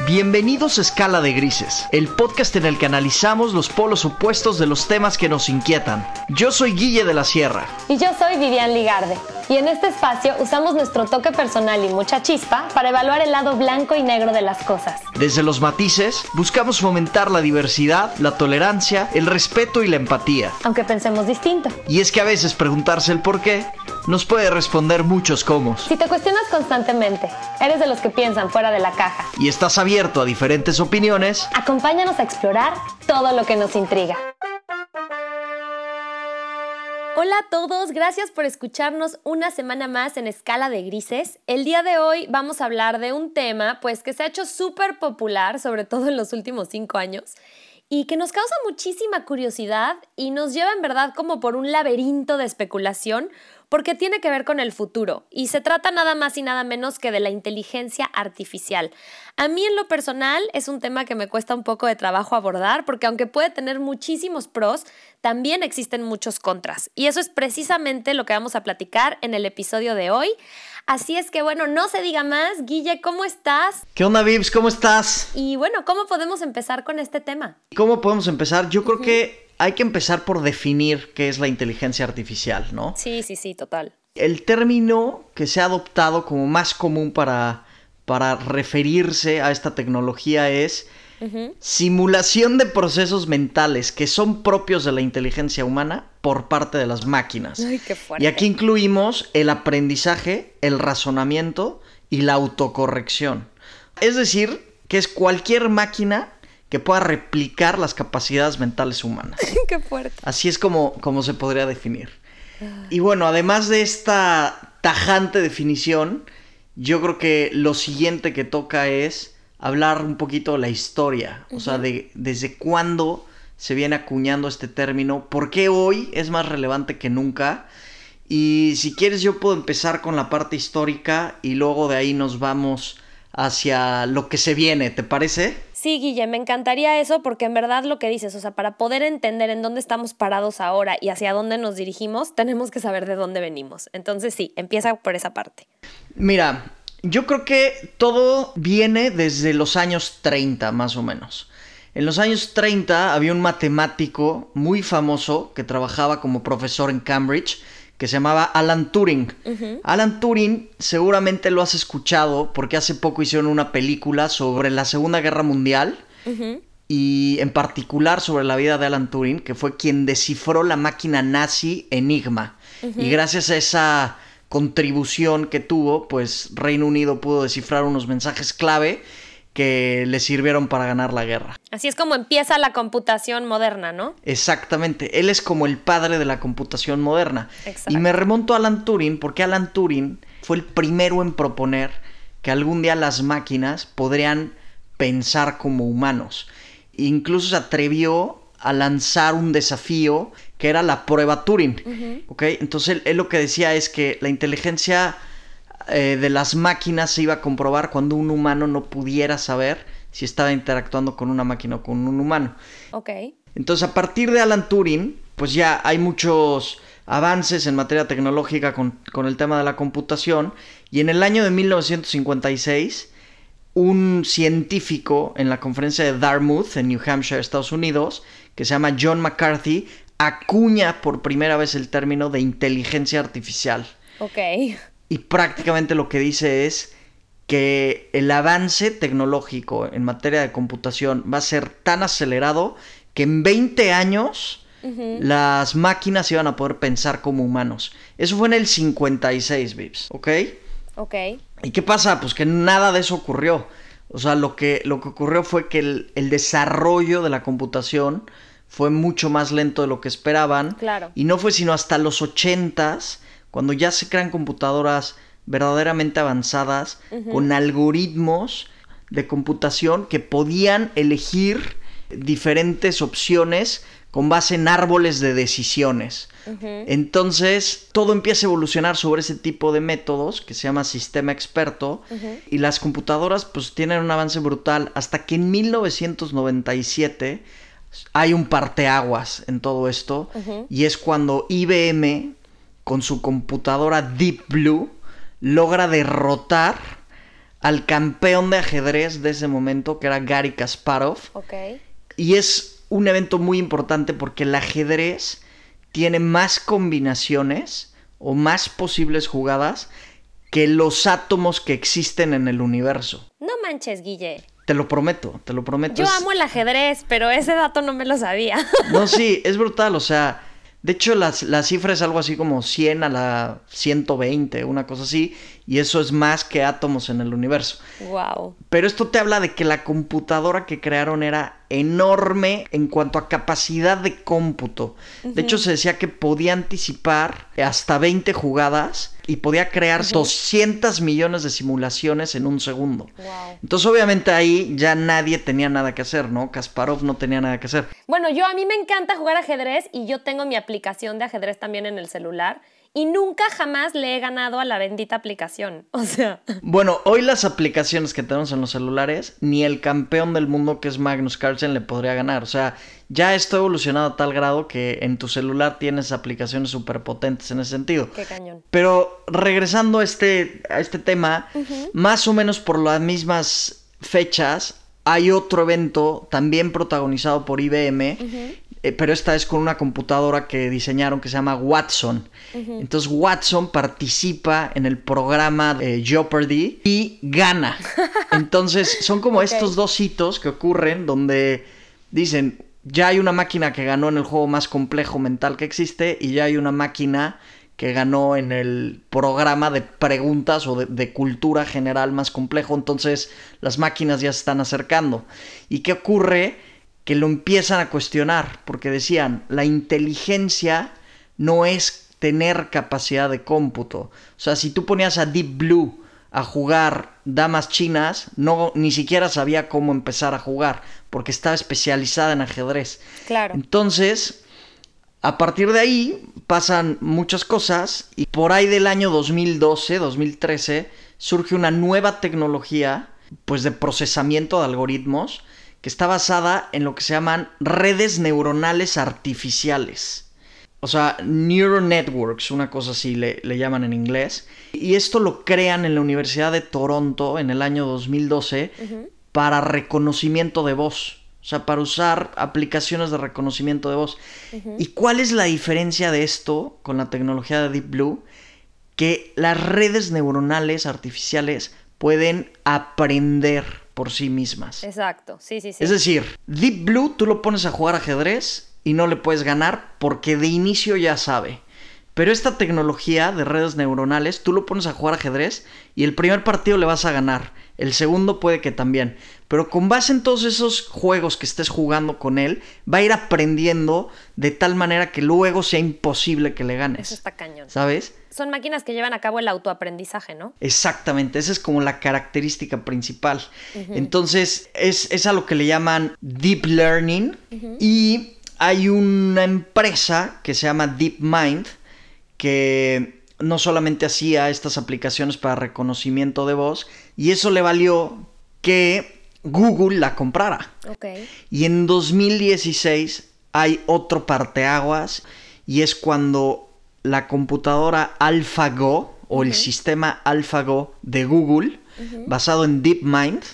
Bienvenidos a Escala de Grises, el podcast en el que analizamos los polos opuestos de los temas que nos inquietan. Yo soy Guille de la Sierra. Y yo soy Vivian Ligarde. Y en este espacio usamos nuestro toque personal y mucha chispa para evaluar el lado blanco y negro de las cosas. Desde los matices, buscamos fomentar la diversidad, la tolerancia, el respeto y la empatía. Aunque pensemos distinto. Y es que a veces preguntarse el por qué nos puede responder muchos cómo. Si te cuestionas constantemente, eres de los que piensan fuera de la caja. Y estás abierto a diferentes opiniones. Acompáñanos a explorar todo lo que nos intriga. Hola a todos, gracias por escucharnos una semana más en Escala de Grises. El día de hoy vamos a hablar de un tema pues que se ha hecho súper popular, sobre todo en los últimos cinco años, y que nos causa muchísima curiosidad y nos lleva en verdad como por un laberinto de especulación porque tiene que ver con el futuro y se trata nada más y nada menos que de la inteligencia artificial. A mí en lo personal es un tema que me cuesta un poco de trabajo abordar porque aunque puede tener muchísimos pros, también existen muchos contras. Y eso es precisamente lo que vamos a platicar en el episodio de hoy. Así es que bueno, no se diga más. Guille, ¿cómo estás? ¿Qué onda, Vips? ¿Cómo estás? Y bueno, ¿cómo podemos empezar con este tema? ¿Cómo podemos empezar? Yo creo que hay que empezar por definir qué es la inteligencia artificial, ¿no? Sí, sí, sí, total. El término que se ha adoptado como más común para, para referirse a esta tecnología es simulación de procesos mentales que son propios de la inteligencia humana por parte de las máquinas. Ay, qué fuerte. Y aquí incluimos el aprendizaje, el razonamiento y la autocorrección. Es decir, que es cualquier máquina que pueda replicar las capacidades mentales humanas. Qué fuerte. Así es como, como se podría definir. Y bueno, además de esta tajante definición, yo creo que lo siguiente que toca es hablar un poquito de la historia, o sea, de desde cuándo se viene acuñando este término, por qué hoy es más relevante que nunca. Y si quieres yo puedo empezar con la parte histórica y luego de ahí nos vamos hacia lo que se viene, ¿te parece? Sí, Guille, me encantaría eso porque en verdad lo que dices, o sea, para poder entender en dónde estamos parados ahora y hacia dónde nos dirigimos, tenemos que saber de dónde venimos. Entonces sí, empieza por esa parte. Mira, yo creo que todo viene desde los años 30 más o menos. En los años 30 había un matemático muy famoso que trabajaba como profesor en Cambridge que se llamaba Alan Turing. Alan Turing seguramente lo has escuchado porque hace poco hicieron una película sobre la Segunda Guerra Mundial y en particular sobre la vida de Alan Turing, que fue quien descifró la máquina nazi Enigma. Y gracias a esa contribución que tuvo, pues Reino Unido pudo descifrar unos mensajes clave que le sirvieron para ganar la guerra. Así es como empieza la computación moderna, ¿no? Exactamente, él es como el padre de la computación moderna. Y me remonto a Alan Turing porque Alan Turing fue el primero en proponer que algún día las máquinas podrían pensar como humanos. incluso se atrevió a lanzar un desafío que era la prueba Turing. Entonces él lo que decía es que la inteligencia eh, de las máquinas se iba a comprobar cuando un humano no pudiera saber si estaba interactuando con una máquina o con un humano. Ok. Entonces, a partir de Alan Turing, pues ya hay muchos avances en materia tecnológica con, con el tema de la computación. Y en el año de 1956, un científico en la conferencia de Dartmouth, en New Hampshire, Estados Unidos, que se llama John McCarthy, acuña por primera vez el término de inteligencia artificial. Ok. Y prácticamente lo que dice es que el avance tecnológico en materia de computación va a ser tan acelerado que en 20 años las máquinas iban a poder pensar como humanos. Eso fue en el 56, Vips, ¿ok? Ok. ¿Y qué pasa? Pues que nada de eso ocurrió. O sea, lo que, lo que ocurrió fue que el, el desarrollo de la computación fue mucho más lento de lo que esperaban. Claro. Y no fue sino hasta los 80s cuando ya se crean computadoras verdaderamente avanzadas con algoritmos de computación que podían elegir diferentes opciones con base en árboles de decisiones. Entonces, todo empieza a evolucionar sobre ese tipo de métodos que se llama sistema experto y las computadoras pues tienen un avance brutal hasta que en 1997 hay un parteaguas en todo esto y es cuando IBM con su computadora Deep Blue logra derrotar al campeón de ajedrez de ese momento, que era Gary Kasparov. Ok. Y es un evento muy importante porque el ajedrez tiene más combinaciones o más posibles jugadas que los átomos que existen en el universo. No manches, Guille. Te lo prometo, te lo prometo. Yo Es- amo el ajedrez, pero ese dato no me lo sabía. No, sí, es brutal, o sea, de hecho las- la cifra es algo así como 100 a la 120, una cosa así, y eso es más que átomos en el universo. wow. Pero esto te habla de que la computadora que crearon era enorme en cuanto a capacidad de cómputo. De hecho, se decía que podía anticipar hasta 20 jugadas y podía crear 200 millones de simulaciones en un segundo. Wow. Entonces, obviamente ahí ya nadie tenía nada que hacer, ¿no? Kasparov no tenía nada que hacer. Bueno, yo a mí me encanta jugar ajedrez y yo tengo mi aplicación de ajedrez también en el celular y nunca jamás le he ganado a la bendita aplicación. O sea, Bueno, hoy las aplicaciones que tenemos en los celulares, ni el campeón del mundo que es Magnus Carlsen le podría ganar. O sea, ya esto ha evolucionado a tal grado que en tu celular tienes aplicaciones súper potentes en ese sentido. qué cañón. Pero regresando a este, a este tema, más o menos por las mismas fechas, hay otro evento también protagonizado por IBM, eh, pero esta vez con una computadora que diseñaron que se llama Watson. Entonces Watson participa en el programa de Jeopardy y gana. Entonces son como estos dos hitos que ocurren donde dicen, ya hay una máquina que ganó en el juego más complejo mental que existe y ya hay una máquina que ganó en el programa de preguntas o de, de cultura general más complejo. Entonces las máquinas ya se están acercando. ¿Y qué ocurre? Que lo empiezan a cuestionar porque decían, la inteligencia no es tener capacidad de cómputo. O sea, si tú ponías a Deep Blue a jugar damas chinas, no ni siquiera sabía cómo empezar a jugar, porque estaba especializada en ajedrez. Claro. Entonces, a partir de ahí pasan muchas cosas y por ahí del año 2012, 2013, surge una nueva tecnología pues de procesamiento de algoritmos que está basada en lo que se llaman redes neuronales artificiales. O sea, neural networks, una cosa así le, le llaman en inglés. Y esto lo crean en la Universidad de Toronto en el año 2012 para reconocimiento de voz. O sea, para usar aplicaciones de reconocimiento de voz. ¿Y cuál es la diferencia de esto con la tecnología de Deep Blue? Que las redes neuronales artificiales pueden aprender por sí mismas. Exacto. Sí, sí, sí. Es decir, Deep Blue tú lo pones a jugar ajedrez y no le puedes ganar porque de inicio ya sabe. Pero esta tecnología de redes neuronales, tú lo pones a jugar ajedrez y el primer partido le vas a ganar. El segundo puede que también. Pero con base en todos esos juegos que estés jugando con él, va a ir aprendiendo de tal manera que luego sea imposible que le ganes. Eso está cañón. ¿Sabes? Son máquinas que llevan a cabo el autoaprendizaje, ¿no? Exactamente, esa es como la característica principal. Entonces, es, es a lo que le llaman deep learning. Y hay una empresa que se llama DeepMind que no solamente hacía estas aplicaciones para reconocimiento de voz, y eso le valió que Google la comprara. Ok. Y en 2016 hay otro parteaguas y es cuando la computadora AlphaGo o el sistema AlphaGo de Google, basado en DeepMind,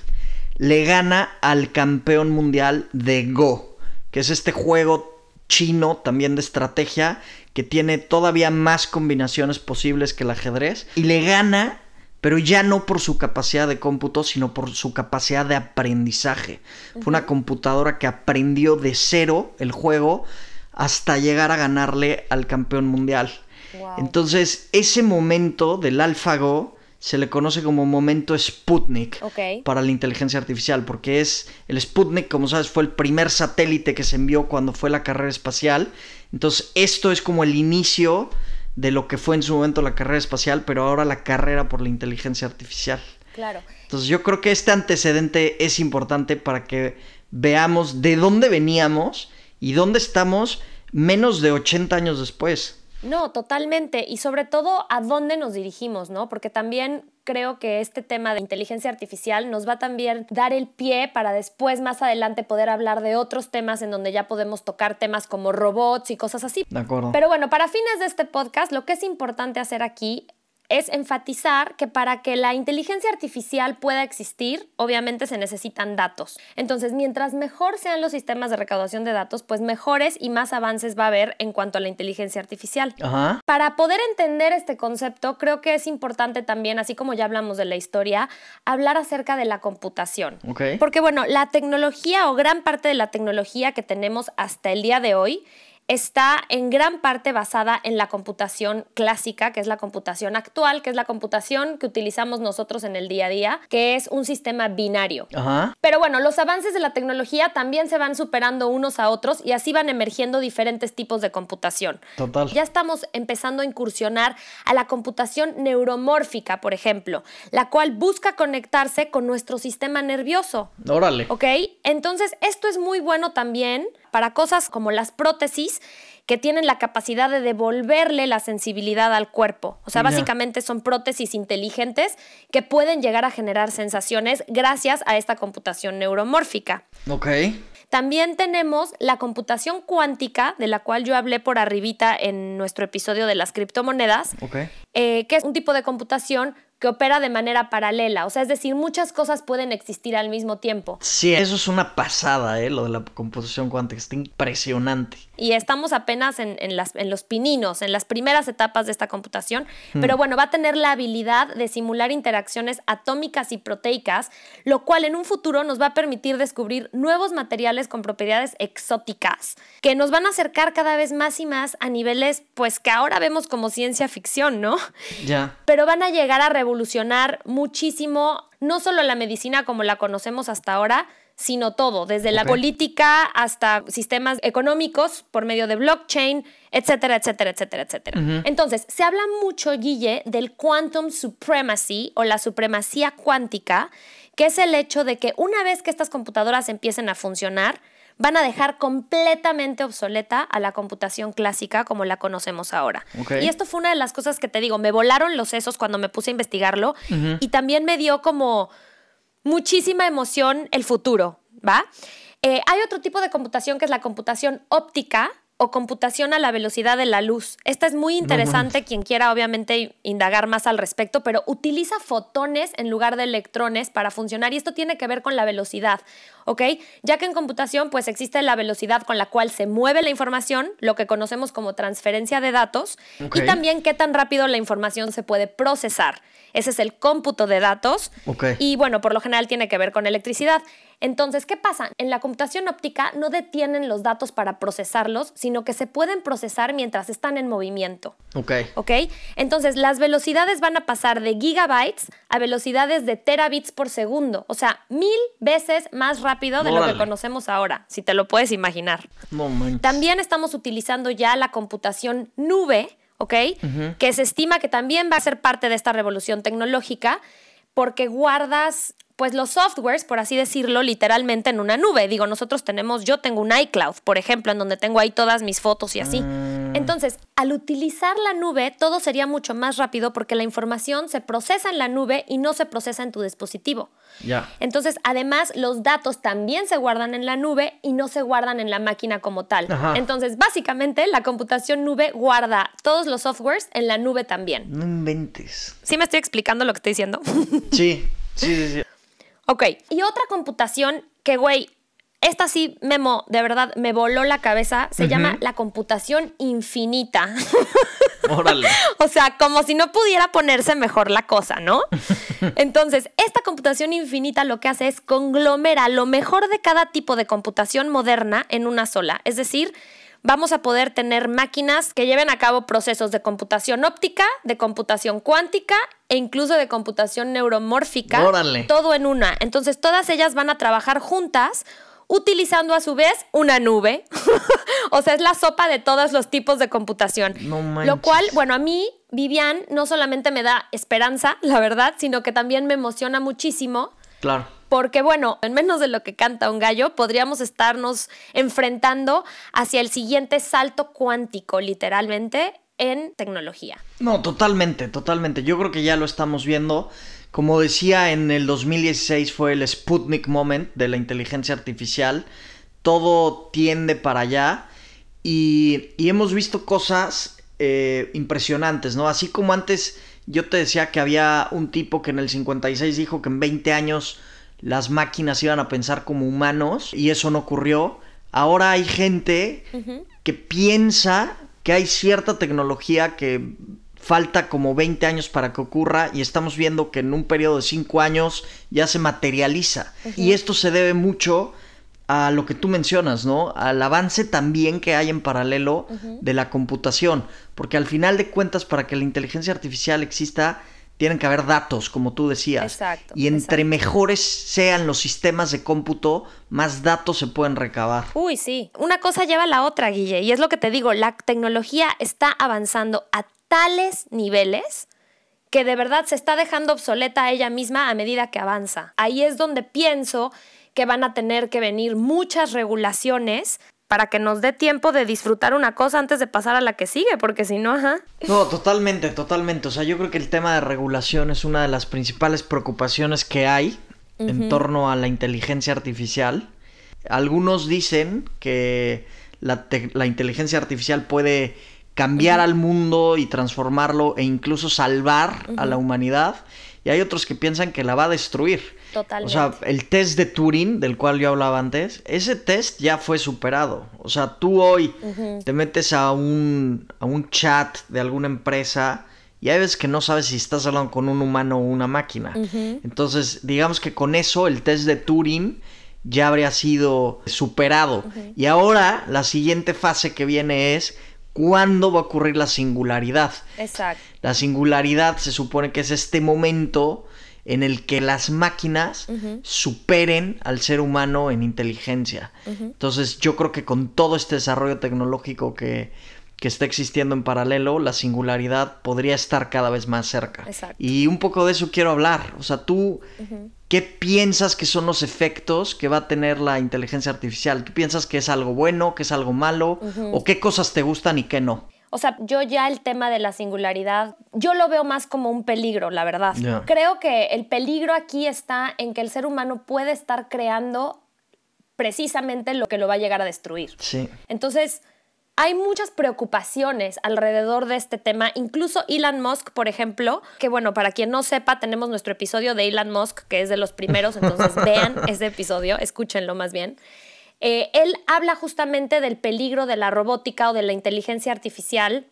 le gana al campeón mundial de Go, que es este juego chino también de estrategia que tiene todavía más combinaciones posibles que el ajedrez y le gana pero ya no por su capacidad de cómputo, sino por su capacidad de aprendizaje. Fue una computadora que aprendió de cero el juego hasta llegar a ganarle al campeón mundial. Wow. Entonces, ese momento del AlphaGo se le conoce como momento Sputnik para la inteligencia artificial, porque es el Sputnik, como sabes, fue el primer satélite que se envió cuando fue la carrera espacial. Entonces, esto es como el inicio de lo que fue en su momento la carrera espacial, pero ahora la carrera por la inteligencia artificial. Claro. Entonces yo creo que este antecedente es importante para que veamos de dónde veníamos y dónde estamos menos de 80 años después. No, totalmente. Y sobre todo, ¿a dónde nos dirigimos, no? Porque también creo que este tema de inteligencia artificial nos va a también dar el pie para después, más adelante, poder hablar de otros temas en donde ya podemos tocar temas como robots y cosas así. ¿De acuerdo? Pero bueno, para fines de este podcast, lo que es importante hacer aquí es enfatizar que para que la inteligencia artificial pueda existir, obviamente se necesitan datos. Entonces, mientras mejor sean los sistemas de recaudación de datos, pues mejores y más avances va a haber en cuanto a la inteligencia artificial. Para poder entender este concepto, creo que es importante también, así como ya hablamos de la historia, hablar acerca de la computación. Porque bueno, la tecnología o gran parte de la tecnología que tenemos hasta el día de hoy está en gran parte basada en la computación clásica, que es la computación actual, que es la computación que utilizamos nosotros en el día a día, que es un sistema binario. Pero bueno, los avances de la tecnología también se van superando unos a otros y así van emergiendo diferentes tipos de computación. Total. Ya estamos empezando a incursionar a la computación neuromórfica, por ejemplo, la cual busca conectarse con nuestro sistema nervioso. Órale. ¿Ok? Entonces, esto es muy bueno también para cosas como las prótesis que tienen la capacidad de devolverle la sensibilidad al cuerpo. O sea, básicamente son prótesis inteligentes que pueden llegar a generar sensaciones gracias a esta computación neuromórfica. Ok. También tenemos la computación cuántica, de la cual yo hablé por arribita en nuestro episodio de las criptomonedas, eh, que es un tipo de computación que opera de manera paralela. O sea, es decir, muchas cosas pueden existir al mismo tiempo. Sí, eso es una pasada, ¿eh? Lo de la computación cuántica. Está impresionante. Y estamos apenas en, las, en los pininos, en las primeras etapas de esta computación. Hmm. Pero bueno, va a tener la habilidad de simular interacciones atómicas y proteicas, lo cual en un futuro nos va a permitir descubrir nuevos materiales con propiedades exóticas, que nos van a acercar cada vez más y más a niveles, pues que ahora vemos como ciencia ficción, ¿no? Ya. Pero van a llegar a revolucionar evolucionar muchísimo, no solo la medicina como la conocemos hasta ahora, sino todo, desde la política hasta sistemas económicos por medio de blockchain, etcétera, etcétera, etcétera, etcétera. Entonces, se habla mucho, Guille, del quantum supremacy o la supremacía cuántica, que es el hecho de que una vez que estas computadoras empiecen a funcionar, van a dejar completamente obsoleta a la computación clásica como la conocemos ahora. Y esto fue una de las cosas que te digo, me volaron los sesos cuando me puse a investigarlo y también me dio como muchísima emoción el futuro, ¿va? Eh, hay otro tipo de computación que es la computación óptica, o computación a la velocidad de la luz. Esta es muy interesante, quien quiera obviamente indagar más al respecto, pero utiliza fotones en lugar de electrones para funcionar y esto tiene que ver con la velocidad, ¿ok? Ya que en computación pues existe la velocidad con la cual se mueve la información, lo que conocemos como transferencia de datos, y también qué tan rápido la información se puede procesar. Ese es el cómputo de datos. Y bueno, por lo general tiene que ver con electricidad. Entonces, ¿qué pasa? En la computación óptica no detienen los datos para procesarlos, sino que se pueden procesar mientras están en movimiento. Ok. Ok. Entonces, las velocidades van a pasar de gigabytes a velocidades de terabits por segundo. O sea, mil veces más rápido de lo que conocemos ahora, si te lo puedes imaginar. También estamos utilizando ya la computación nube ¿ok? Que se estima que también va a ser parte de esta revolución tecnológica porque guardas pues los softwares, por así decirlo, literalmente en una nube. Digo, nosotros tenemos, yo tengo un iCloud, por ejemplo, en donde tengo ahí todas mis fotos y así. Mm. Entonces, al utilizar la nube, todo sería mucho más rápido porque la información se procesa en la nube y no se procesa en tu dispositivo. Ya. Entonces, además, los datos también se guardan en la nube y no se guardan en la máquina como tal. Entonces, básicamente, la computación nube guarda todos los softwares en la nube también. No inventes. ¿Sí me estoy explicando lo que estoy diciendo? Sí, sí, sí, sí. Ok, y otra computación que, güey, esta sí, Memo, de verdad, me voló la cabeza, se llama la computación infinita. Órale. o sea, como si no pudiera ponerse mejor la cosa, ¿no? Entonces, esta computación infinita lo que hace es conglomera lo mejor de cada tipo de computación moderna en una sola. Es decir, vamos a poder tener máquinas que lleven a cabo procesos de computación óptica, de computación cuántica e incluso de computación neuromórfica. Órale. Todo en una. Entonces todas ellas van a trabajar juntas utilizando a su vez una nube. o sea, es la sopa de todos los tipos de computación. No Lo cual, bueno, a mí, Vivian, no solamente me da esperanza, la verdad, sino que también me emociona muchísimo. Claro porque bueno, en menos de lo que canta un gallo, podríamos estarnos enfrentando hacia el siguiente salto cuántico, literalmente, en tecnología. No, totalmente, totalmente. Yo creo que ya lo estamos viendo. Como decía, en el 2016 fue el Sputnik Moment de la inteligencia artificial. Todo tiende para allá. Y, hemos visto cosas eh, impresionantes, ¿no? Así como antes Yo te decía que había un tipo que en el 56 dijo que en 20 años las máquinas iban a pensar como humanos y eso no ocurrió. Ahora hay gente que piensa que hay cierta tecnología que falta como 20 años para que ocurra y estamos viendo que en un periodo de 5 años ya se materializa. Y esto se debe mucho a lo que tú mencionas, ¿no? Al avance también que hay en paralelo de la computación. Porque al final de cuentas, para que la inteligencia artificial exista, tienen que haber datos, como tú decías. Exacto. Y entre mejores sean los sistemas de cómputo, más datos se pueden recabar. Uy, sí. Una cosa lleva a la otra, Guille. Y es lo que te digo, la tecnología está avanzando a tales niveles que de verdad se está dejando obsoleta a ella misma a medida que avanza. Ahí es donde pienso que van a tener que venir muchas regulaciones para que nos dé tiempo de disfrutar una cosa antes de pasar a la que sigue, porque si no, ajá. No, totalmente, totalmente. O sea, yo creo que el tema de regulación es una de las principales preocupaciones que hay en torno a la inteligencia artificial. Algunos dicen que la, la inteligencia artificial puede cambiar al mundo y transformarlo e incluso salvar a la humanidad. Y hay otros que piensan que la va a destruir. Totalmente. O sea, el test de Turing, del cual yo hablaba antes, ese test ya fue superado. O sea, tú hoy te metes a un, a un chat de alguna empresa y hay veces que no sabes si estás hablando con un humano o una máquina. Entonces, digamos que con eso el test de Turing ya habría sido superado. Y ahora la siguiente fase que viene es cuándo va a ocurrir la singularidad. Exacto. La singularidad se supone que es este momento en el que las máquinas superen al ser humano en inteligencia. Entonces yo creo que con todo este desarrollo tecnológico que, que está existiendo en paralelo, la singularidad podría estar cada vez más cerca. Exacto. Y un poco de eso quiero hablar. O sea, tú, ¿qué piensas que son los efectos que va a tener la inteligencia artificial? ¿Tú piensas que es algo bueno, que es algo malo? ¿O qué cosas te gustan y qué no? O sea, yo ya el tema de la singularidad, yo lo veo más como un peligro, la verdad. Creo que el peligro aquí está en que el ser humano puede estar creando precisamente lo que lo va a llegar a destruir. Sí. Entonces, hay muchas preocupaciones alrededor de este tema. Incluso Elon Musk, por ejemplo, que bueno, para quien no sepa, tenemos nuestro episodio de Elon Musk, que es de los primeros, entonces vean ese episodio, escúchenlo más bien. Eh, él habla justamente del peligro de la robótica o de la inteligencia artificial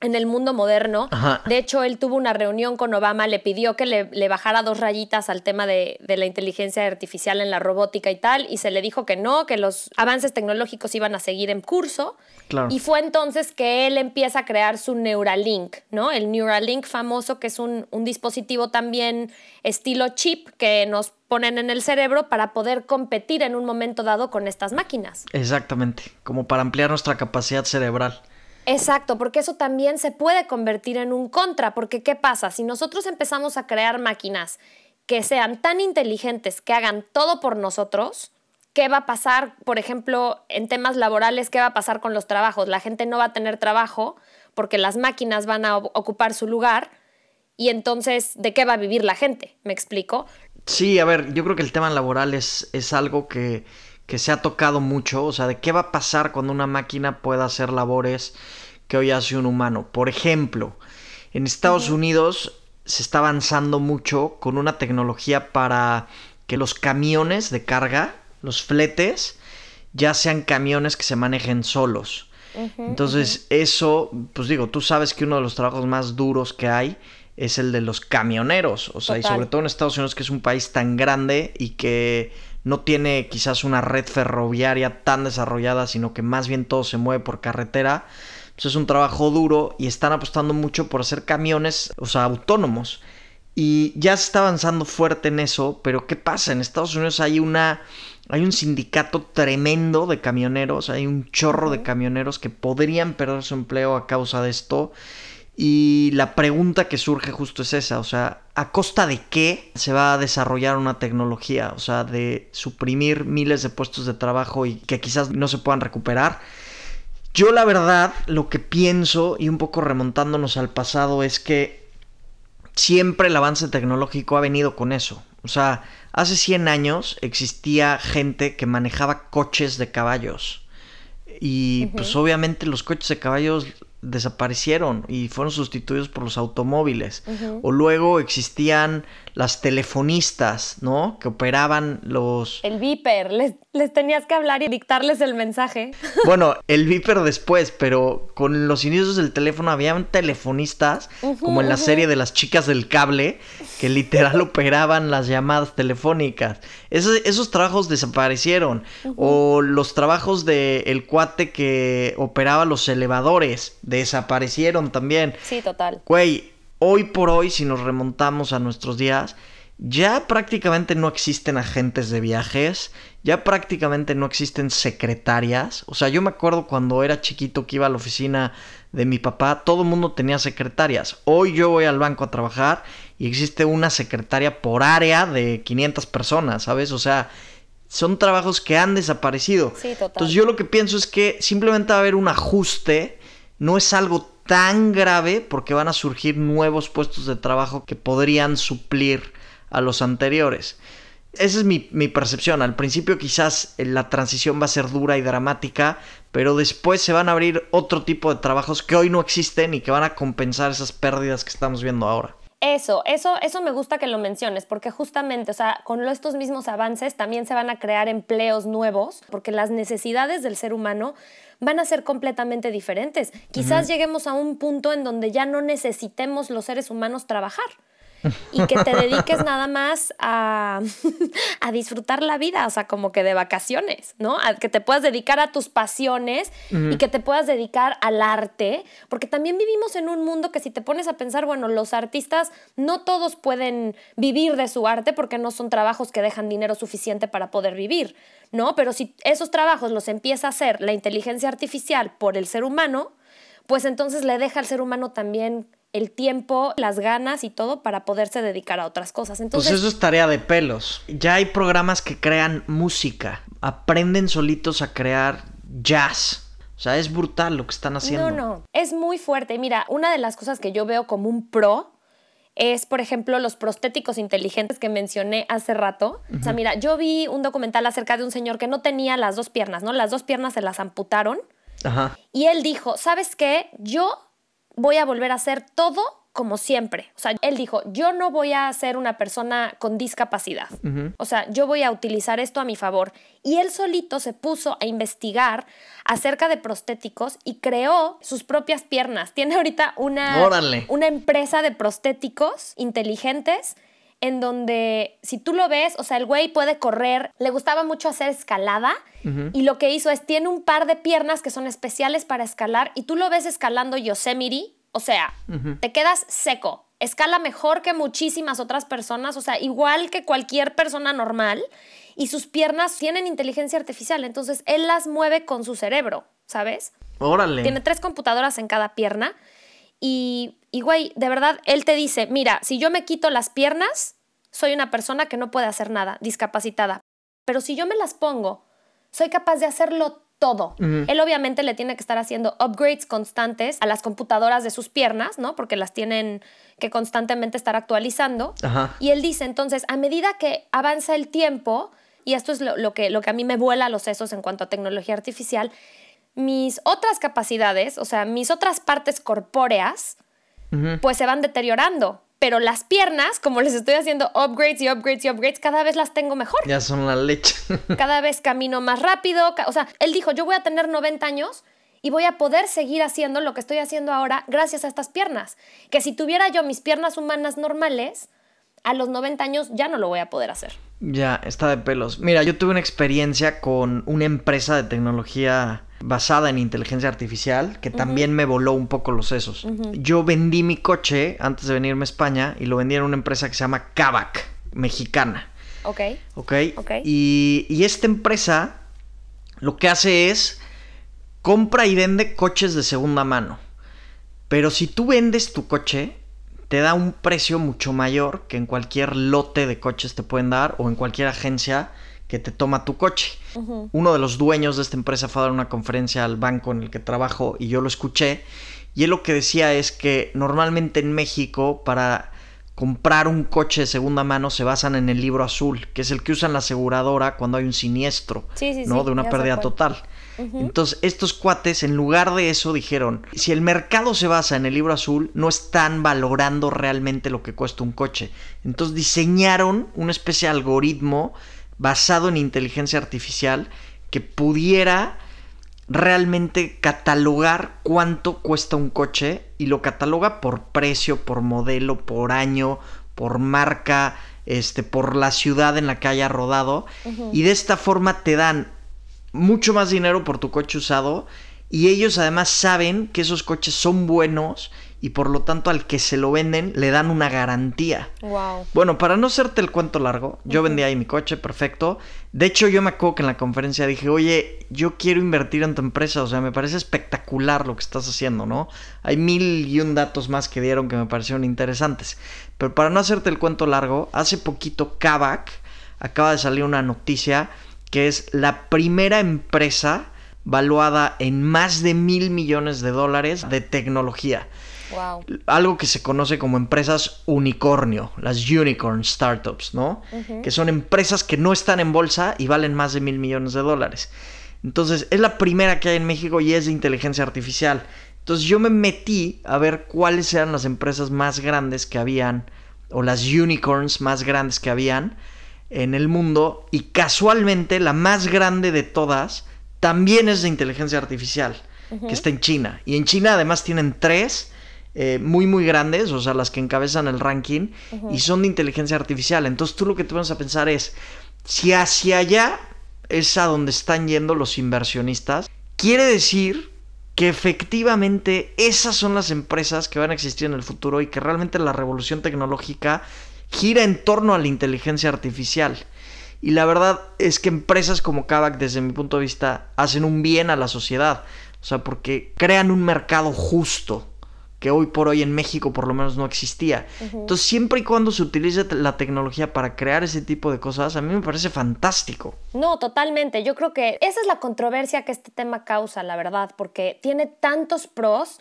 en el mundo moderno. Ajá. De hecho, él tuvo una reunión con Obama, le pidió que le, le bajara dos rayitas al tema de, de, la inteligencia artificial en la robótica y tal, y se le dijo que no, que los avances tecnológicos iban a seguir en curso. Claro. Y fue entonces que él empieza a crear su Neuralink, ¿no? El Neuralink famoso, que es un, un dispositivo también estilo chip que nos ponen en el cerebro para poder competir en un momento dado con estas máquinas. Exactamente, como para ampliar nuestra capacidad cerebral. Exacto, porque eso también se puede convertir en un contra, porque ¿qué pasa? Si nosotros empezamos a crear máquinas que sean tan inteligentes, que hagan todo por nosotros, ¿qué va a pasar, por ejemplo, en temas laborales? ¿Qué va a pasar con los trabajos? La gente no va a tener trabajo porque las máquinas van a ocupar su lugar y entonces, ¿de qué va a vivir la gente? ¿Me explico? Sí, a ver, yo creo que el tema laboral es, es algo que, que se ha tocado mucho, o sea, de qué va a pasar cuando una máquina pueda hacer labores que hoy hace un humano. Por ejemplo, en Estados. Unidos se está avanzando mucho con una tecnología para que los camiones de carga, los fletes, ya sean camiones que se manejen solos. Uh -huh, Entonces, uh -huh. eso, pues digo, tú sabes que uno de los trabajos más duros que hay es el de los camioneros, o sea, Total. y sobre todo en Estados Unidos que es un país tan grande y que no tiene quizás una red ferroviaria tan desarrollada, sino que más bien todo se mueve por carretera. Pues es un trabajo duro y están apostando mucho por hacer camiones, o sea, autónomos. Y ya se está avanzando fuerte en eso, pero ¿qué pasa? En Estados Unidos hay una hay un sindicato tremendo de camioneros, hay un chorro de camioneros que podrían perder su empleo a causa de esto. Y la pregunta que surge justo es esa, o sea, ¿a costa de qué se va a desarrollar una tecnología? O sea, de suprimir miles de puestos de trabajo y que quizás no se puedan recuperar. Yo la verdad lo que pienso, y un poco remontándonos al pasado, es que siempre el avance tecnológico ha venido con eso. O sea, hace 100 años existía gente que manejaba coches de caballos. Y uh -huh. pues obviamente los coches de caballos desaparecieron y fueron sustituidos por los automóviles. O luego existían las telefonistas, ¿no? Que operaban los... El viper, les, les, tenías que hablar y dictarles el mensaje. Bueno, el viper después, pero con los inicios del teléfono habían telefonistas, como en la serie de las chicas del cable, que literal operaban las llamadas telefónicas. Esos, esos trabajos desaparecieron. O los trabajos del el cuate que operaba los elevadores, desaparecieron también. Sí, total. Güey, hoy por hoy, si nos remontamos a nuestros días, ya prácticamente no existen agentes de viajes, ya prácticamente no existen secretarias. O sea, yo me acuerdo cuando era chiquito que iba a la oficina de mi papá, todo el mundo tenía secretarias. Hoy yo voy al banco a trabajar y existe una secretaria por área de 500 personas, ¿sabes? O sea, son trabajos que han desaparecido. Sí, total. Entonces yo lo que pienso es que simplemente va a haber un ajuste, no es algo tan grave porque van a surgir nuevos puestos de trabajo que podrían suplir a los anteriores. Esa es mi, percepción. Al principio quizás la transición va a ser dura y dramática, pero después se van a abrir otro tipo de trabajos que hoy no existen y que van a compensar esas pérdidas que estamos viendo ahora. Eso, eso, eso me gusta que lo menciones, porque justamente, o sea, con estos mismos avances también se van a crear empleos nuevos, porque las necesidades del ser humano van a ser completamente diferentes. Quizás lleguemos a un punto en donde ya no necesitemos los seres humanos trabajar y que te dediques nada más a, a, disfrutar la vida, o sea, como que de vacaciones, ¿no? A que te puedas dedicar a tus pasiones y que te puedas dedicar al arte, porque también vivimos en un mundo que si te pones a pensar, bueno, los artistas no todos pueden vivir de su arte porque no son trabajos que dejan dinero suficiente para poder vivir, ¿no? Pero si esos trabajos los empieza a hacer la inteligencia artificial por el ser humano, pues entonces le deja al ser humano también el tiempo, las ganas y todo para poderse dedicar a otras cosas. Entonces, pues eso es tarea de pelos. Ya hay programas que crean música, aprenden solitos a crear jazz. O sea, es brutal lo que están haciendo. No, no, es muy fuerte. Mira, una de las cosas que yo veo como un pro es, por ejemplo, los prostéticos inteligentes que mencioné hace rato. O sea, mira, yo vi un documental acerca de un señor que no tenía las dos piernas, ¿no? Las dos piernas se las amputaron. Ajá. Y él dijo, ¿sabes qué? Yo voy a volver a hacer todo como siempre. O sea, él dijo, yo no voy a ser una persona con discapacidad. O sea, yo voy a utilizar esto a mi favor. Y él solito se puso a investigar acerca de prostéticos y creó sus propias piernas. Tiene ahorita una, una empresa de prostéticos inteligentes en donde si tú lo ves, o sea, el güey puede correr, le gustaba mucho hacer escalada y lo que hizo es, tiene un par de piernas que son especiales para escalar y tú lo ves escalando Yosemite, o sea, te quedas seco. Escala mejor que muchísimas otras personas, o sea, igual que cualquier persona normal y sus piernas tienen inteligencia artificial, entonces él las mueve con su cerebro, ¿sabes? Órale. Tiene tres computadoras en cada pierna y, y, güey, de verdad, él te dice, mira, si yo me quito las piernas, soy una persona que no puede hacer nada, discapacitada. Pero si yo me las pongo, soy capaz de hacerlo todo. Él obviamente le tiene que estar haciendo upgrades constantes a las computadoras de sus piernas, ¿no? Porque las tienen que constantemente estar actualizando. Y él dice, entonces, a medida que avanza el tiempo, y esto es lo, que, lo que a mí me vuela los sesos en cuanto a tecnología artificial, mis otras capacidades, o sea, mis otras partes corpóreas, pues se van deteriorando. Pero las piernas, como les estoy haciendo upgrades y upgrades y upgrades, cada vez las tengo mejor. Ya son la leche. cada vez camino más rápido. O sea, él dijo, yo voy a tener 90 años y voy a poder seguir haciendo lo que estoy haciendo ahora gracias a estas piernas. Que si tuviera yo mis piernas humanas normales, a los 90 años ya no lo voy a poder hacer. Ya, está de pelos. Mira, yo tuve una experiencia con una empresa de tecnología basada en inteligencia artificial que también me voló un poco los sesos. Yo vendí mi coche antes de venirme a España y lo vendí en una empresa que se llama Kavak, mexicana. Ok. Ok. Y, y esta empresa lo que hace es compra y vende coches de segunda mano. Pero si tú vendes tu coche, te da un precio mucho mayor que en cualquier lote de coches te pueden dar o en cualquier agencia que te toma tu coche. Uno de los dueños de esta empresa fue a dar una conferencia al banco en el que trabajo y yo lo escuché. Y él lo que decía es que normalmente en México para comprar un coche de segunda mano se basan en el libro azul, que es el que usan la aseguradora cuando hay un siniestro, ¿no? de una pérdida total. Entonces, estos cuates, en lugar de eso, dijeron, si el mercado se basa en el libro azul, no están valorando realmente lo que cuesta un coche. Entonces, diseñaron una especie de algoritmo basado en inteligencia artificial que pudiera realmente catalogar cuánto cuesta un coche y lo cataloga por precio, por modelo, por año, por marca, este, por la ciudad en la que haya rodado. Y de esta forma te dan mucho más dinero por tu coche usado y ellos además saben que esos coches son buenos y por lo tanto al que se lo venden le dan una garantía. Wow. Bueno, para no hacerte el cuento largo, yo vendí ahí mi coche, perfecto. De hecho, yo me acuerdo que en la conferencia dije, oye, yo quiero invertir en tu empresa, o sea, me parece espectacular lo que estás haciendo, ¿no? Hay mil y un datos más que dieron que me parecieron interesantes. Pero para no hacerte el cuento largo, hace poquito Kavak acaba de salir una noticia que es la primera empresa valuada en más de mil millones de dólares de tecnología. Algo que se conoce como empresas unicornio, las unicorn startups, ¿no? Que son empresas que no están en bolsa y valen más de mil millones de dólares. Entonces, es la primera que hay en México y es de inteligencia artificial. Entonces, yo me metí a ver cuáles eran las empresas más grandes que habían, o las unicorns más grandes que habían en el mundo, y casualmente la más grande de todas también es de inteligencia artificial, que está en China. Y en China además tienen tres eh, muy, muy grandes, o sea, las que encabezan el ranking, y son de inteligencia artificial. Entonces tú lo que te vas a pensar es, si hacia allá es a donde están yendo los inversionistas, quiere decir que efectivamente esas son las empresas que van a existir en el futuro y que realmente la revolución tecnológica gira en torno a la inteligencia artificial. Y la verdad es que empresas como Kavak, desde mi punto de vista, hacen un bien a la sociedad. O sea, porque crean un mercado justo que hoy por hoy en México por lo menos no existía. Entonces, siempre y cuando se utilice la tecnología para crear ese tipo de cosas, a mí me parece fantástico. No, totalmente. Yo creo que esa es la controversia que este tema causa, la verdad, porque tiene tantos pros,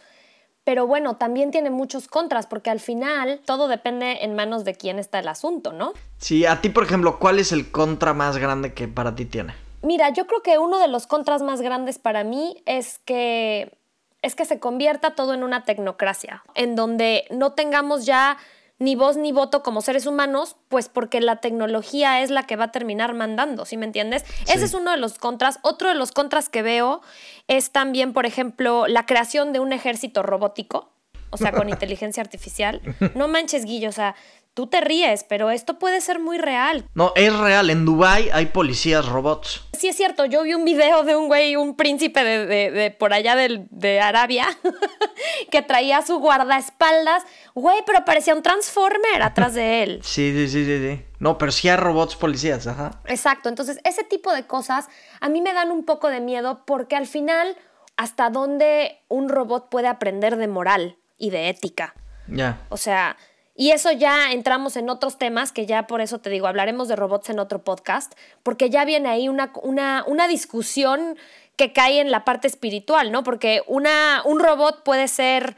pero bueno, también tiene muchos contras, porque al final todo depende en manos de quién está el asunto, ¿no? Sí, a ti, por ejemplo, ¿cuál es el contra más grande que para ti tiene? Mira, yo creo que uno de los contras más grandes para mí es que es que se convierta todo en una tecnocracia, en donde no tengamos ya ni voz ni voto como seres humanos, pues porque la tecnología es la que va a terminar mandando, ¿sí me entiendes? Ese es uno de los contras. Otro de los contras que veo es también, por ejemplo, la creación de un ejército robótico, o sea, con inteligencia artificial. No manches, Guillo, o sea, Tú te ríes, pero esto puede ser muy real. No, es real. En Dubai hay policías robots. Sí, es cierto. Yo vi un video de un güey, un príncipe de, por allá de, Arabia, que traía su guardaespaldas. Güey, pero parecía un Transformer atrás de él. sí, sí, sí, sí, sí. No, pero sí hay robots policías, ajá. Exacto. Entonces, ese tipo de cosas a mí me dan un poco de miedo porque al final, ¿hasta dónde un robot puede aprender de moral y de ética? Ya. O sea y eso ya entramos en otros temas que ya por eso te digo, hablaremos de robots en otro podcast, porque ya viene ahí una, una, una discusión que cae en la parte espiritual, ¿no? Porque una, un robot puede ser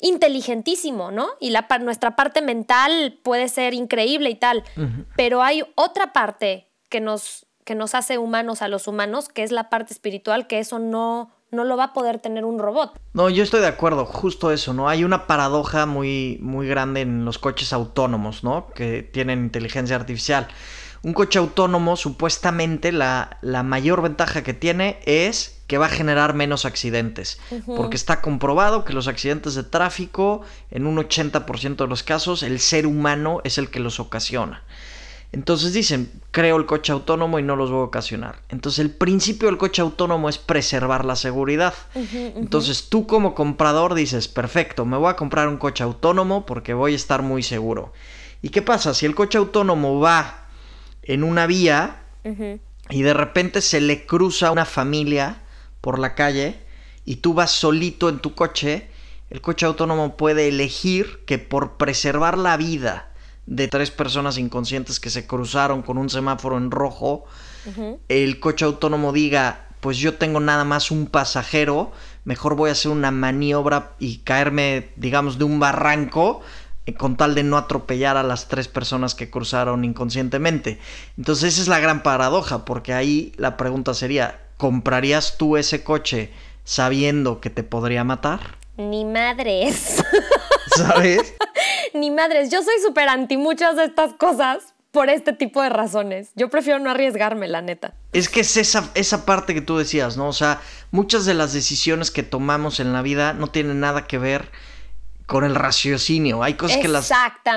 inteligentísimo, ¿no? Y la, nuestra parte mental puede ser increíble y tal, pero hay otra parte que nos, que nos hace humanos a los humanos, que es la parte espiritual, que eso no, no lo va a poder tener un robot. No, yo estoy de acuerdo, justo eso, ¿no? Hay una paradoja muy, muy grande en los coches autónomos, ¿no? Que tienen inteligencia artificial. Un coche autónomo, supuestamente, la, la mayor ventaja que tiene es que va a generar menos accidentes. Porque está comprobado que los accidentes de tráfico, en un 80% de los casos, el ser humano es el que los ocasiona. Entonces dicen, creo el coche autónomo y no los voy a ocasionar. Entonces el principio del coche autónomo es preservar la seguridad. Entonces tú como comprador dices, perfecto, me voy a comprar un coche autónomo porque voy a estar muy seguro. ¿Y qué pasa? Si el coche autónomo va en una vía y de repente se le cruza una familia por la calle y tú vas solito en tu coche, el coche autónomo puede elegir que por preservar la vida, de tres personas inconscientes que se cruzaron con un semáforo en rojo, el coche autónomo diga, pues yo tengo nada más un pasajero, mejor voy a hacer una maniobra y caerme, digamos, de un barranco eh, con tal de no atropellar a las tres personas que cruzaron inconscientemente. Entonces esa es la gran paradoja, porque ahí la pregunta sería, ¿comprarías tú ese coche sabiendo que te podría matar? Ni madres. ¿Sabes? Ni madres. Yo soy súper anti muchas de estas cosas por este tipo de razones. Yo prefiero no arriesgarme, la neta. Es que es esa, esa parte que tú decías, ¿no? O sea, muchas de las decisiones que tomamos en la vida no tienen nada que ver con el raciocinio. Hay cosas que las,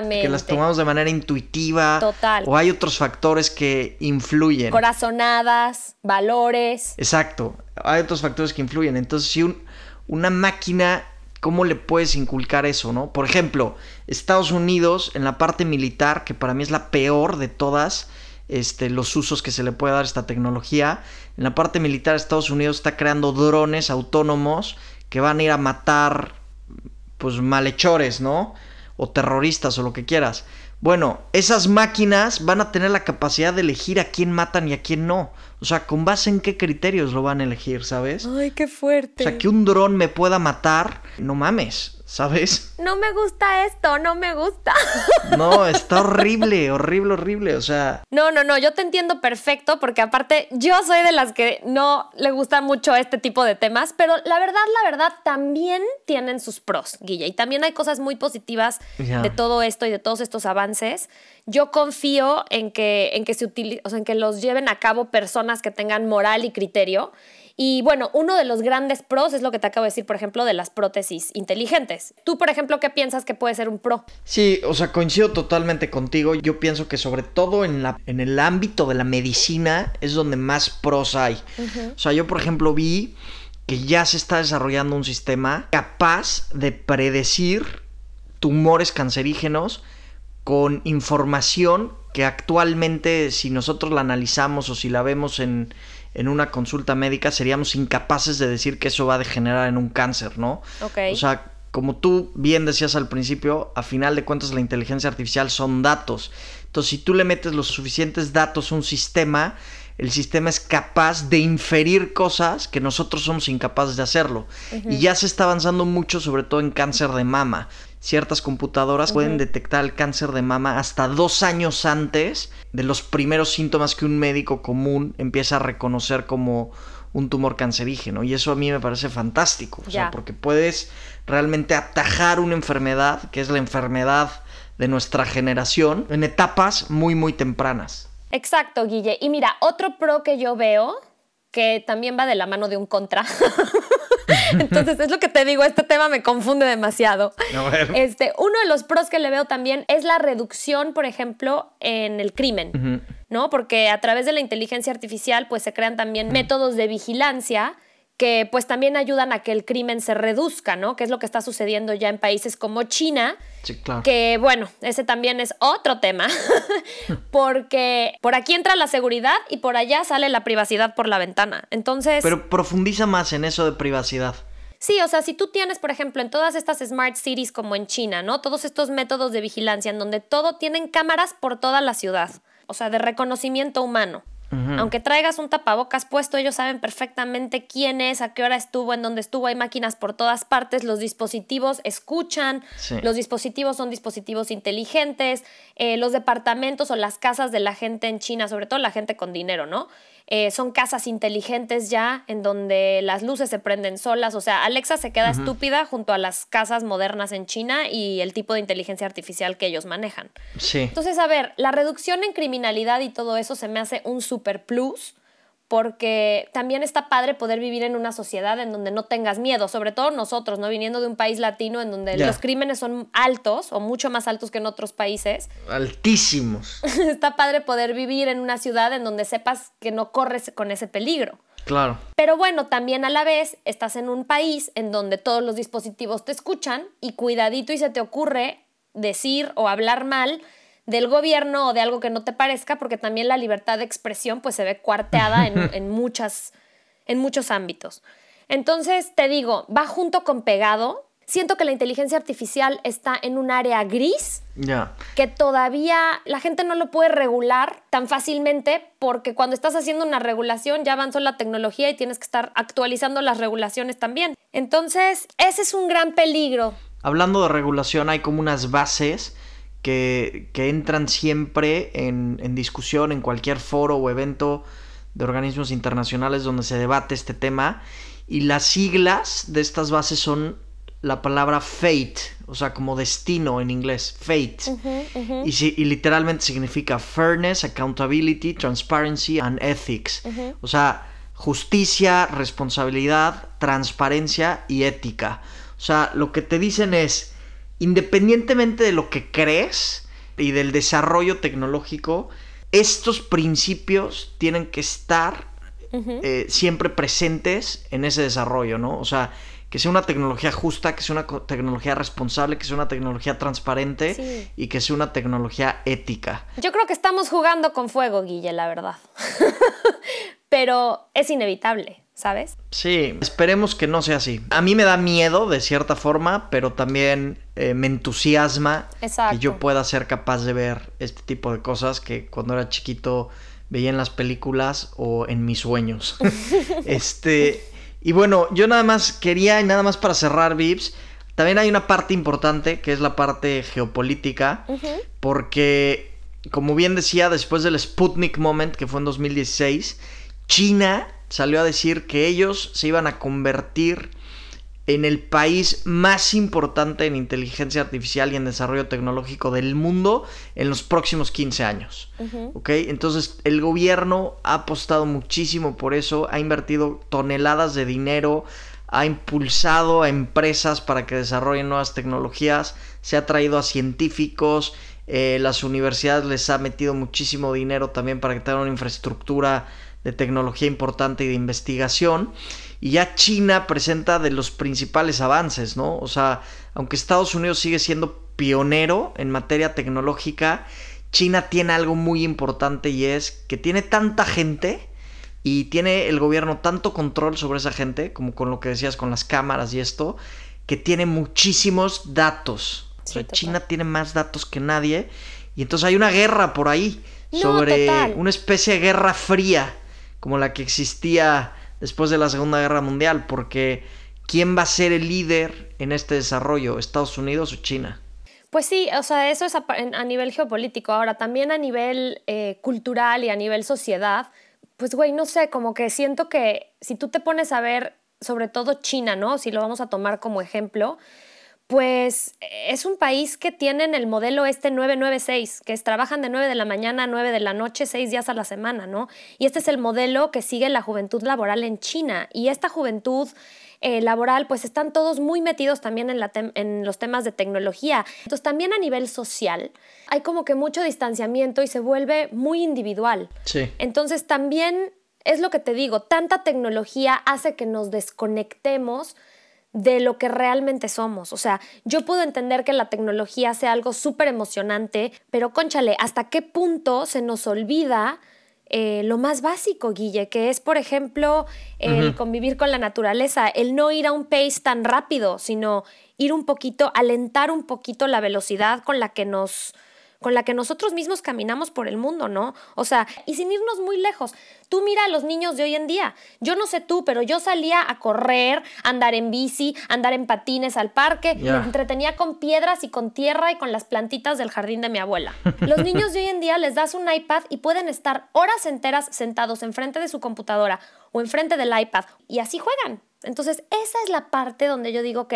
que las tomamos de manera intuitiva. Total. O hay otros factores que influyen. Corazonadas, valores. Exacto. Hay otros factores que influyen. Entonces, si un, una máquina, ¿cómo le puedes inculcar eso, no? Por ejemplo, Estados Unidos, en la parte militar, que para mí es la peor de todas, este, los usos que se le puede dar a esta tecnología. En la parte militar, Estados Unidos está creando drones autónomos que van a ir a matar, pues, malhechores, ¿no? O terroristas o lo que quieras. Bueno, esas máquinas van a tener la capacidad de elegir a quién matan y a quién no. O sea, ¿con base en qué criterios lo van a elegir, sabes? Ay, qué fuerte. O sea, que un dron me pueda matar, no mames. ¿sabes? No me gusta esto, no me gusta. No, está horrible, horrible, horrible, o sea. No, no, no, yo te entiendo perfecto porque aparte yo soy de las que no le gusta mucho este tipo de temas, pero la verdad, la verdad, también tienen sus pros, Guilla, y también hay cosas muy positivas de todo esto y de todos estos avances. Yo confío en que, en que se o sea, en que los lleven a cabo personas que tengan moral y criterio y bueno, uno de los grandes pros es lo que te acabo de decir, por ejemplo, de las prótesis inteligentes. Tú, por ejemplo, ¿qué piensas que puede ser un pro? Sí, o sea, coincido totalmente contigo. Yo pienso que sobre todo en, la, en el ámbito de la medicina es donde más pros hay. O sea, yo, por ejemplo, vi que ya se está desarrollando un sistema capaz de predecir tumores cancerígenos con información que actualmente si nosotros la analizamos o si la vemos en, en una consulta médica seríamos incapaces de decir que eso va a degenerar en un cáncer, ¿no? O sea, como tú bien decías al principio, a final de cuentas la inteligencia artificial son datos. Entonces, si tú le metes los suficientes datos a un sistema, el sistema es capaz de inferir cosas que nosotros somos incapaces de hacerlo. Y ya se está avanzando mucho, sobre todo en cáncer de mama ciertas computadoras pueden detectar el cáncer de mama hasta dos años antes de los primeros síntomas que un médico común empieza a reconocer como un tumor cancerígeno. Y eso a mí me parece fantástico, o sea, porque puedes realmente atajar una enfermedad, que es la enfermedad de nuestra generación, en etapas muy, muy tempranas. Exacto, Guille. Y mira, otro pro que yo veo, que también va de la mano de un contra, Entonces, es lo que te digo, este tema me confunde demasiado. Este, uno de los pros que le veo también es la reducción, por ejemplo, en el crimen, ¿no? Porque a través de la inteligencia artificial, pues se crean también métodos de vigilancia que pues también ayudan a que el crimen se reduzca, ¿no? Que es lo que está sucediendo ya en países como China. Sí, claro. Que bueno, ese también es otro tema, porque por aquí entra la seguridad y por allá sale la privacidad por la ventana. Entonces... Pero profundiza más en eso de privacidad. Sí, o sea, si tú tienes, por ejemplo, en todas estas smart cities como en China, ¿no? Todos estos métodos de vigilancia en donde todo tienen cámaras por toda la ciudad, o sea, de reconocimiento humano. Aunque traigas un tapabocas puesto, ellos saben perfectamente quién es, a qué hora estuvo, en dónde estuvo. Hay máquinas por todas partes. Los dispositivos escuchan. Los dispositivos son dispositivos inteligentes. Eh, los departamentos o las casas de la gente en China, sobre todo la gente con dinero, ¿no? Eh, son casas inteligentes ya, en donde las luces se prenden solas. O sea, Alexa se queda estúpida junto a las casas modernas en China y el tipo de inteligencia artificial que ellos manejan. Sí. Entonces, a ver, la reducción en criminalidad y todo eso se me hace un super plus porque también está padre poder vivir en una sociedad en donde no tengas miedo, sobre todo nosotros, ¿no? Viniendo de un país latino en donde los crímenes son altos o mucho más altos que en otros países. Altísimos. está padre poder vivir en una ciudad en donde sepas que no corres con ese peligro. Claro. Pero bueno, también a la vez estás en un país en donde todos los dispositivos te escuchan y cuidadito y se te ocurre decir o hablar mal del gobierno o de algo que no te parezca, porque también la libertad de expresión pues se ve cuarteada en, muchas, en muchos ámbitos. Entonces, te digo, va junto con pegado. Siento que la inteligencia artificial está en un área gris que todavía la gente no lo puede regular tan fácilmente porque cuando estás haciendo una regulación ya avanzó la tecnología y tienes que estar actualizando las regulaciones también. Entonces, ese es un gran peligro hablando de regulación, hay como unas bases que, entran siempre en, en, discusión en cualquier foro o evento de organismos internacionales donde se debate este tema. Y las siglas de estas bases son la palabra fate, o sea, como destino en inglés, fate. Y, y, literalmente significa fairness, accountability, transparency and ethics. O sea, justicia, responsabilidad, transparencia y ética. O sea, lo que te dicen es, independientemente de lo que crees y del desarrollo tecnológico, estos principios tienen que estar eh, siempre presentes en ese desarrollo, ¿no? O sea, que sea una tecnología justa, que sea una tecnología responsable, que sea una tecnología transparente y que sea una tecnología ética. Yo creo que estamos jugando con fuego, Guille, la verdad. Pero es inevitable. ¿Sabes? Sí, esperemos que no sea así. A mí me da miedo de cierta forma, pero también eh, me entusiasma que yo pueda ser capaz de ver este tipo de cosas que cuando era chiquito veía en las películas o en mis sueños. este, y bueno, yo nada más quería, y nada más para cerrar, Vips, también hay una parte importante que es la parte geopolítica, porque, como bien decía, después del Sputnik Moment, que fue en 2016, China salió a decir que ellos se iban a convertir en el país más importante en inteligencia artificial y en desarrollo tecnológico del mundo en los próximos 15 años. Entonces el gobierno ha apostado muchísimo por eso, ha invertido toneladas de dinero, ha impulsado a empresas para que desarrollen nuevas tecnologías, se ha traído a científicos, eh, las universidades les ha metido muchísimo dinero también para que tengan una infraestructura de tecnología importante y de investigación. Y ya China presenta de los principales avances, ¿no? O sea, aunque Estados Unidos sigue siendo pionero en materia tecnológica, China tiene algo muy importante y es que tiene tanta gente y tiene el gobierno tanto control sobre esa gente, como con lo que decías con las cámaras y esto, que tiene muchísimos datos. o sea, China tiene más datos que nadie y entonces hay una guerra por ahí sobre una especie de guerra fría como la que existía después de la Segunda Guerra Mundial, porque ¿quién va a ser el líder en este desarrollo? ¿Estados Unidos o China? Pues sí, o sea, eso es a, nivel geopolítico. Ahora, también a nivel eh, cultural y a nivel sociedad, pues güey, no sé, como que siento que si tú te pones a ver, sobre todo China, ¿no? Si lo vamos a tomar como ejemplo, pues es un país que tienen el modelo este 996, que es trabajan de 9 de la mañana a 9 de la noche, 6 días a la semana, ¿no? Y este es el modelo que sigue la juventud laboral en China. Y esta juventud eh, laboral, pues están todos muy metidos también en, en los temas de tecnología. Entonces también a nivel social hay como que mucho distanciamiento y se vuelve muy individual. Sí. Entonces también es lo que te digo, tanta tecnología hace que nos desconectemos de lo que realmente somos. O sea, yo puedo entender que la tecnología sea algo súper emocionante, pero conchale, ¿hasta qué punto se nos olvida eh, lo más básico, Guille? Que es, por ejemplo, el convivir con la naturaleza, el no ir a un pace tan rápido, sino ir un poquito, alentar un poquito la velocidad con la que nos con la que nosotros mismos caminamos por el mundo, ¿no? O sea, y sin irnos muy lejos. Tú mira a los niños de hoy en día. Yo no sé tú, pero yo salía a correr, andar en bici, andar en patines al parque, me entretenía con piedras y con tierra y con las plantitas del jardín de mi abuela. Los niños de hoy en día les das un iPad y pueden estar horas enteras sentados enfrente de su computadora o enfrente del iPad y así juegan. Entonces, esa es la parte donde yo digo, ok,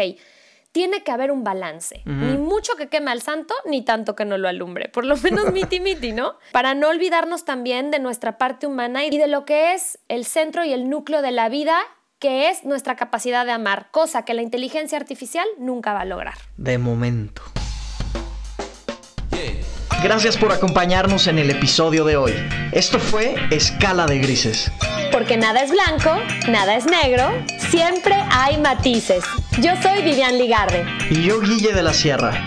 tiene que haber un balance. Ni mucho que queme al santo, ni tanto que no lo alumbre. Por lo menos miti miti, ¿no? Para no olvidarnos también de nuestra parte humana y de lo que es el centro y el núcleo de la vida, que es nuestra capacidad de amar, cosa que la inteligencia artificial nunca va a lograr. De momento. Gracias por acompañarnos en el episodio de hoy. Esto fue Escala de Grises. Porque nada es blanco, nada es negro, siempre hay matices. Yo soy Vivian Ligarde. Y yo Guille de la Sierra.